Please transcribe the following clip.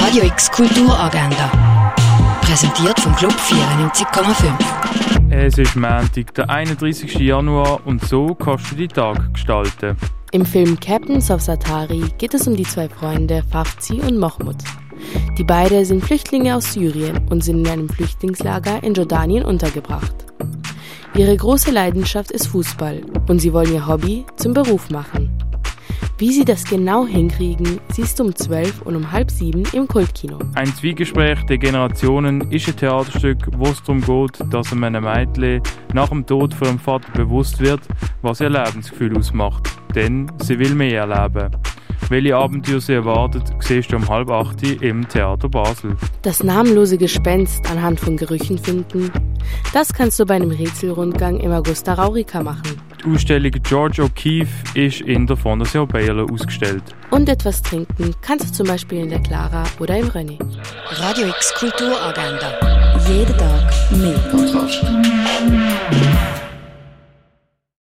Radio X Kulturagenda. Präsentiert vom Club 94,5. Es ist Montag, der 31. Januar und so kannst du die Tag gestalten. Im Film Captains of Satari geht es um die zwei Freunde Fafzi und Mahmoud. Die beiden sind Flüchtlinge aus Syrien und sind in einem Flüchtlingslager in Jordanien untergebracht. Ihre große Leidenschaft ist Fußball und sie wollen ihr Hobby zum Beruf machen. Wie sie das genau hinkriegen, siehst du um 12 und um halb sieben im Kultkino. Ein Zwiegespräch der Generationen ist ein Theaterstück, wo es darum geht, dass einem Mädchen nach dem Tod von ihrem Vater bewusst wird, was ihr Lebensgefühl ausmacht. Denn sie will mehr erleben. Welche Abenteuer sie erwartet, siehst du um halb acht im Theater Basel. Das namenlose Gespenst anhand von Gerüchen finden, das kannst du bei einem Rätselrundgang im Augusta Raurica machen. Die Ausstellung George O'Keeffe ist in der Fondation Baylor ausgestellt. Und etwas trinken kannst du zum Beispiel in der Clara oder im René. Radio X Kulturagenda. Jeden Tag mehr.